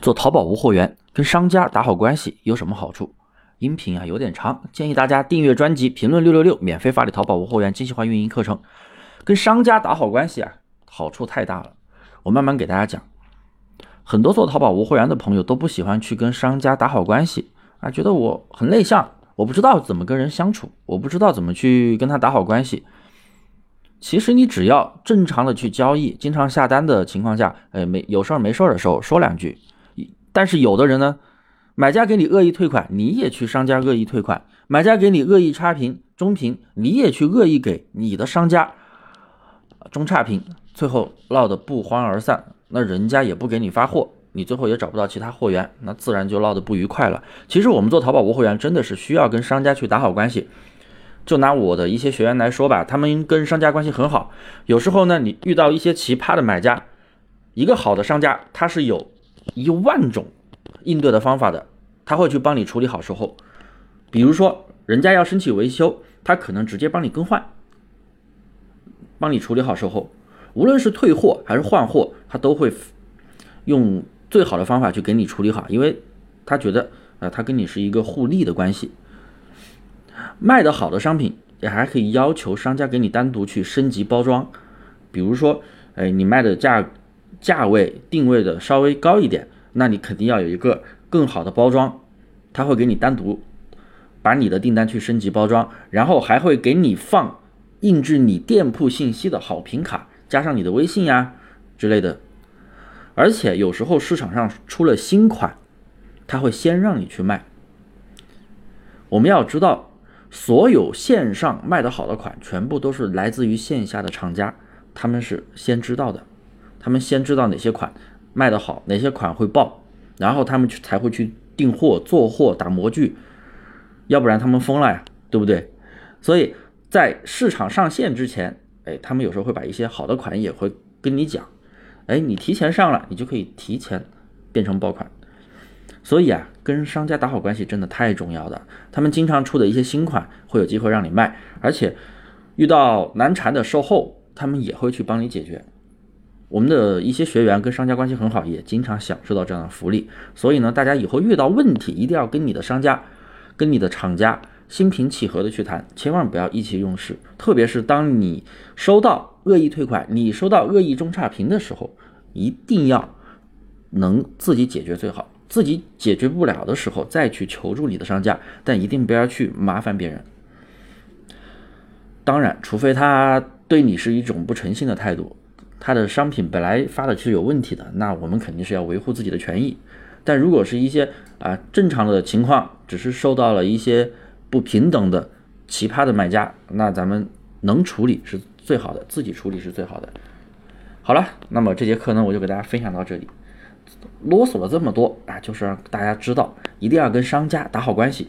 做淘宝无货源，跟商家打好关系有什么好处？音频啊有点长，建议大家订阅专辑，评论六六六，免费发你淘宝无货源精细化运营课程。跟商家打好关系啊，好处太大了。我慢慢给大家讲。很多做淘宝无货源的朋友都不喜欢去跟商家打好关系啊，觉得我很内向，我不知道怎么跟人相处，我不知道怎么去跟他打好关系。其实你只要正常的去交易，经常下单的情况下，哎，没有事儿没事儿的时候说两句。但是有的人呢，买家给你恶意退款，你也去商家恶意退款；买家给你恶意差评、中评，你也去恶意给你的商家中差评，最后闹得不欢而散。那人家也不给你发货，你最后也找不到其他货源，那自然就闹得不愉快了。其实我们做淘宝无货源，真的是需要跟商家去打好关系。就拿我的一些学员来说吧，他们跟商家关系很好。有时候呢，你遇到一些奇葩的买家，一个好的商家，他是有。一万种应对的方法的，他会去帮你处理好售后。比如说，人家要申请维修，他可能直接帮你更换，帮你处理好售后。无论是退货还是换货，他都会用最好的方法去给你处理好，因为他觉得啊，他跟你是一个互利的关系。卖的好的商品，也还可以要求商家给你单独去升级包装。比如说，哎，你卖的价。价位定位的稍微高一点，那你肯定要有一个更好的包装，他会给你单独把你的订单去升级包装，然后还会给你放印制你店铺信息的好评卡，加上你的微信呀之类的。而且有时候市场上出了新款，他会先让你去卖。我们要知道，所有线上卖的好的款，全部都是来自于线下的厂家，他们是先知道的。他们先知道哪些款卖得好，哪些款会爆，然后他们去才会去订货、做货、打模具，要不然他们疯了呀，对不对？所以在市场上线之前，哎，他们有时候会把一些好的款也会跟你讲，哎，你提前上了，你就可以提前变成爆款。所以啊，跟商家打好关系真的太重要了。他们经常出的一些新款会有机会让你卖，而且遇到难缠的售后，他们也会去帮你解决。我们的一些学员跟商家关系很好，也经常享受到这样的福利。所以呢，大家以后遇到问题，一定要跟你的商家、跟你的厂家心平气和的去谈，千万不要意气用事。特别是当你收到恶意退款、你收到恶意中差评的时候，一定要能自己解决最好。自己解决不了的时候，再去求助你的商家，但一定不要去麻烦别人。当然，除非他对你是一种不诚信的态度。他的商品本来发的是有问题的，那我们肯定是要维护自己的权益。但如果是一些啊正常的情况，只是受到了一些不平等的奇葩的买家，那咱们能处理是最好的，自己处理是最好的。好了，那么这节课呢，我就给大家分享到这里。啰嗦了这么多啊，就是让大家知道，一定要跟商家打好关系。